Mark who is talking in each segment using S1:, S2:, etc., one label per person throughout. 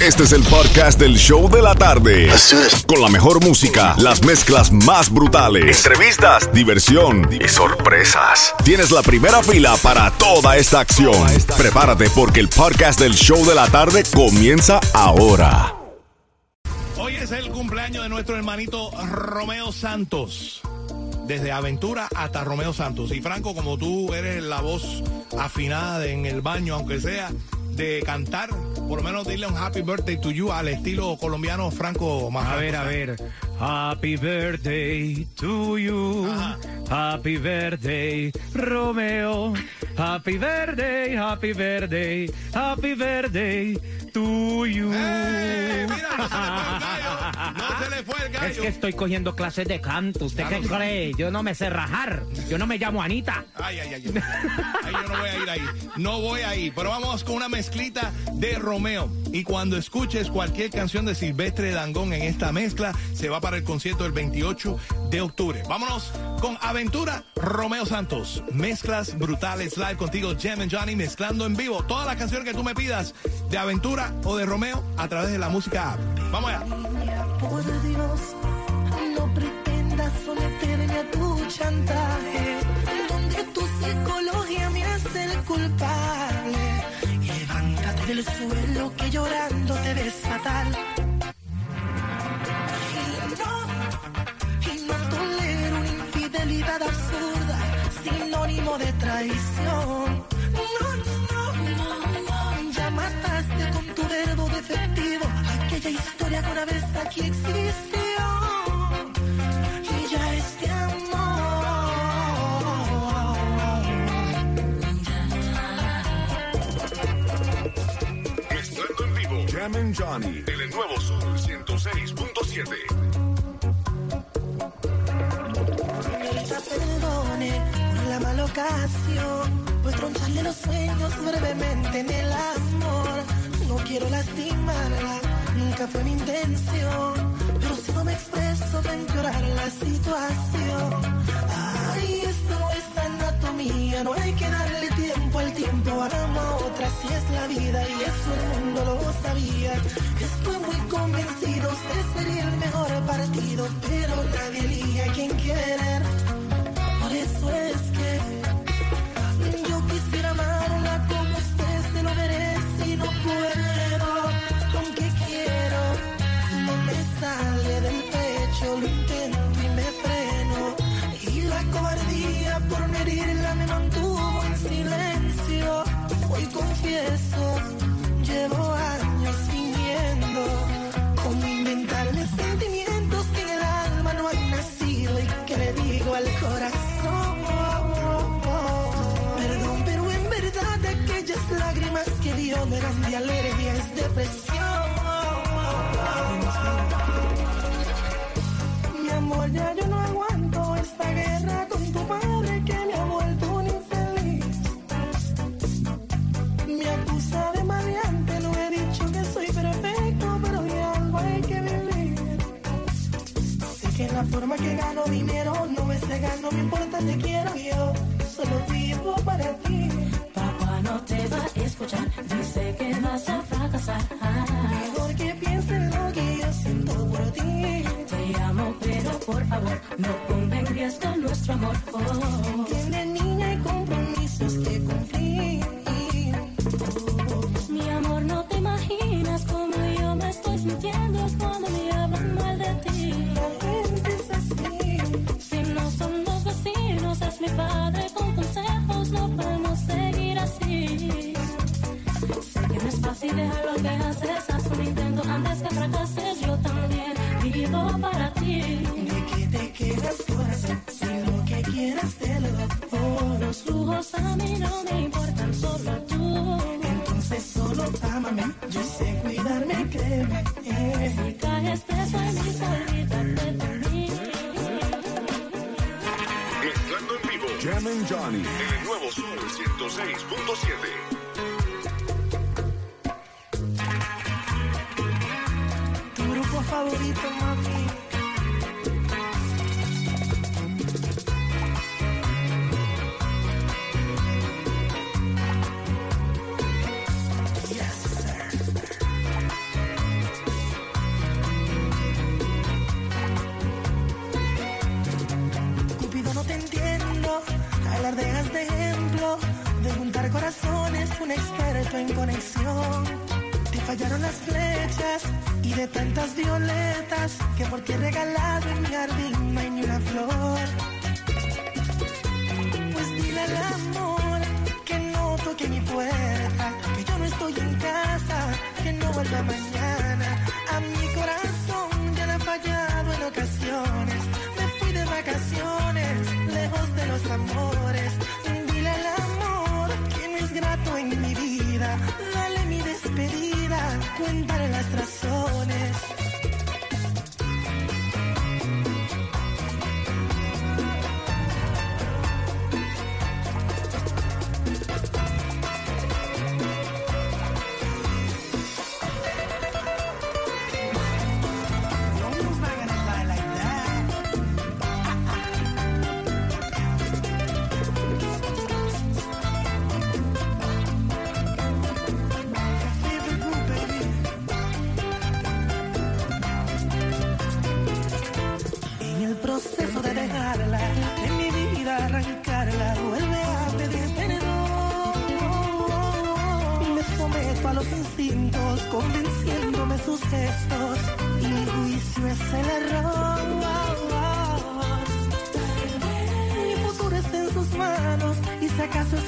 S1: Este es el podcast del show de la tarde. Con la mejor música, las mezclas más brutales, entrevistas, diversión y sorpresas. Tienes la primera fila para toda esta acción. Prepárate porque el podcast del show de la tarde comienza ahora.
S2: Hoy es el cumpleaños de nuestro hermanito Romeo Santos. Desde Aventura hasta Romeo Santos. Y Franco, como tú eres la voz afinada en el baño, aunque sea de cantar, por lo menos dile un happy birthday to you al estilo colombiano Franco más
S3: A ver, a ver. Happy birthday to you.
S2: Ajá.
S3: Happy birthday, Romeo. Happy birthday, happy birthday, happy birthday to you.
S2: ¡Eh! Mira, no se le fue el gallo. No se le fue el gallo.
S3: Es que estoy cogiendo clases de canto. ¿Usted qué cree? Yo no me sé rajar. Yo no me llamo Anita.
S2: Ay, ay, ay, ay. Ay, yo no voy a ir ahí. No voy ahí. Pero vamos con una mezclita de Romeo. Y cuando escuches cualquier canción de Silvestre Dangón en esta mezcla, se va para el concierto el 28 de octubre. Vámonos con Aventura Romeo Santos. Mezclas brutales live contigo, Jem and Johnny, mezclando en vivo todas las canciones que tú me pidas de Aventura o de Romeo a través de la música app. Vamos allá.
S4: Por Dios, no pretendas a tu chantaje, donde tu psicología me hace el culpable. Levántate del suelo que llorando te ves fatal. Aquella historia que una vez aquí existió. Y ya este amor.
S1: Mezclando en vivo. Jam and Johnny. El nuevo Sur 106.7.
S4: Señorita, perdone por la mala ocasión, pues troncharle los sueños brevemente en el amor. No quiero lastimarla, nunca fue mi intención, pero si no me expreso va a empeorar la situación. Ay, esto es anatomía, no hay que darle tiempo al tiempo, amo a otra si es la vida y eso el mundo lo sabía. Estoy muy convencido, usted sería el mejor partido, pero nadie elige a quien querer. Por eso es Hoy confieso, llevo años fingiendo cómo inventarme sentimientos que en el alma no han nacido y que le digo al corazón. Perdón, pero en verdad aquellas lágrimas que dio no eran de alergia, es depresión. Mi amor, ya yo no Sé que gano dinero no es legal, no me importa, te quiero yo, solo vivo para ti.
S5: Papá no te va a escuchar, dice que vas a fracasar.
S4: Mejor que piensen lo que yo siento por ti.
S5: Te amo, pero por favor, no en riesgo nuestro amor. Oh,
S4: Entiende niña, hay compromisos que cumplir.
S5: Estás un intento antes que fracases, yo también vivo para ti.
S4: ¿De qué te quedas corazón? Si lo que quieras te lo doy. Oh,
S5: Los lujos a mí no me importan, solo tú.
S4: entonces solo ámame. Yo sé cuidarme, créeme. Eh.
S5: Si caes presa en mi solita, te mí.
S1: Mezclando en vivo. Jam and Johnny. El nuevo Sur 106.7.
S4: favorito, mami. Yes, no te entiendo. A las dejas de ejemplo. De juntar corazones, un experto en conexión Fallaron las flechas y de tantas violetas que por ti he regalado en mi jardín no hay ni una flor. Pues dile al amor que no toque mi puerta, que yo no estoy en casa, que no vuelva mañana. A mi corazón ya le ha fallado en ocasiones. Me fui de vacaciones, lejos de los amores. cuenta y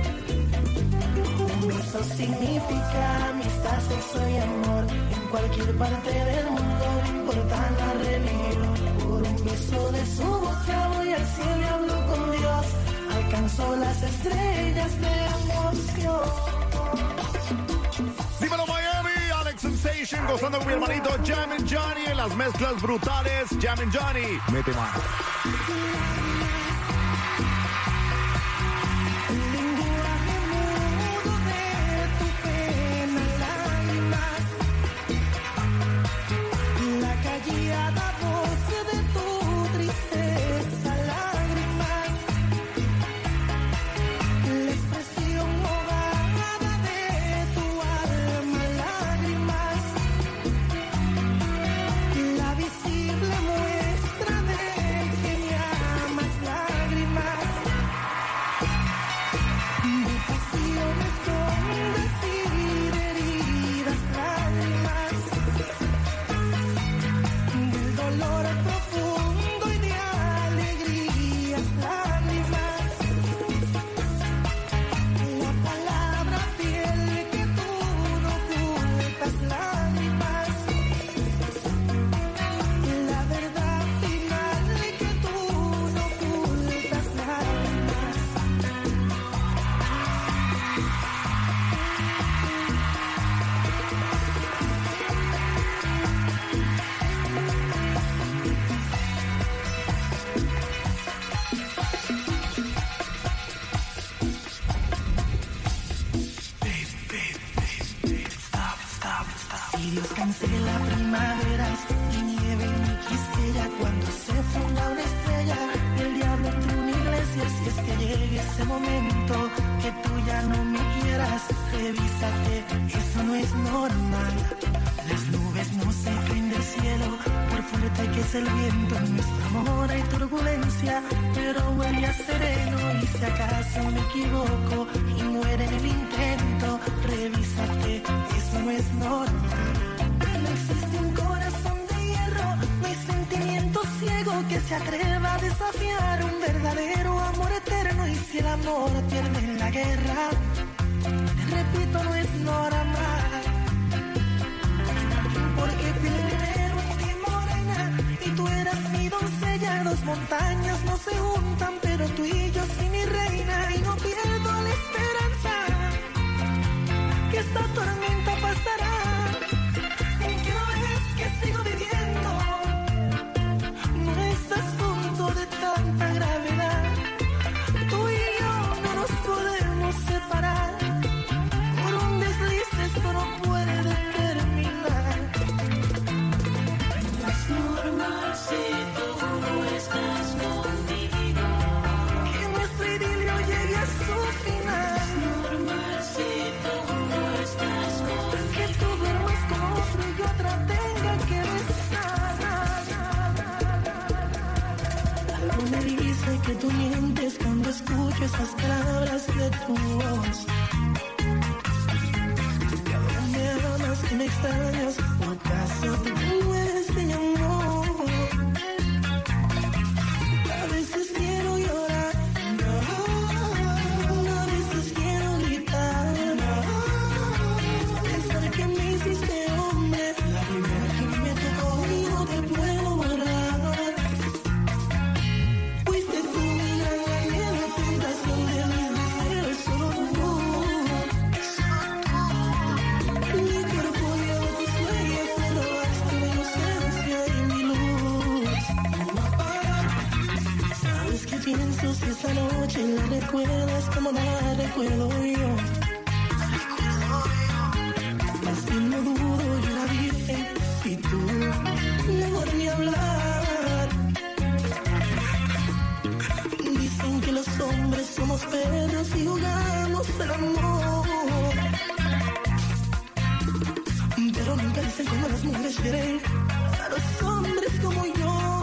S4: Un beso significa amistad, sexo y amor. En cualquier parte del mundo, no importa la religión. Por un beso de su boca voy al cielo y hablo con Dios. Alcanzó las estrellas de emoción.
S1: Dímelo Miami, Alex Sensation, gozando con mi hermanito Jam Johnny en las mezclas brutales. Jam Johnny, mete mano.
S4: Acaso me equivoco y muere el intento, revísate, eso no es normal. No existe un corazón de hierro, no hay sentimiento ciego que se atreva a desafiar un verdadero amor eterno. Y si el amor pierde la guerra, repito, no es normal. Porque primero fui morena y tú eras mi doncella. Dos montañas no se juntan, pero tú y esas palabras de tu voz. Recuerdas como la recuerdo yo. Así no dudo, yo la virgen y tú mejor ni hablar. Dicen que los hombres somos perros y jugamos el amor. Pero nunca dicen cómo las mujeres quieren a los hombres como yo.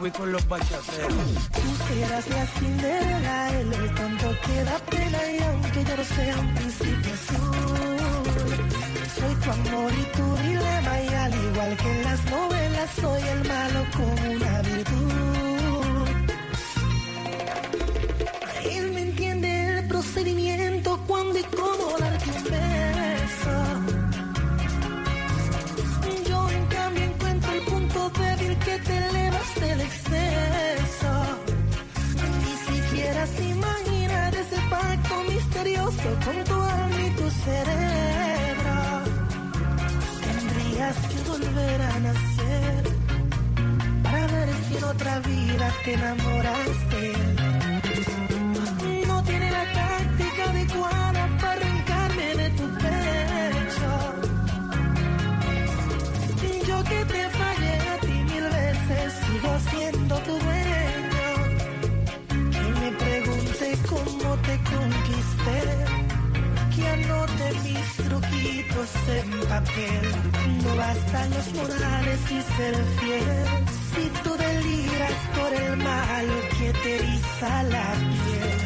S6: Fui con los bachaceros.
S4: Tú serás la Cinderela, él el tonto que da pena y aunque yo no sea un príncipe azul, soy tu amor y tu dilema y al igual que en las novelas soy el malo con una virtud. Él me entiende el procedimiento con tu alma y tu cerebro. Tendrías que volver a nacer para ver si en otra vida te enamoraste. No tiene la táctica adecuada No bastan los morales y ser fiel. Si tú deliras por el malo que te eriza la piel.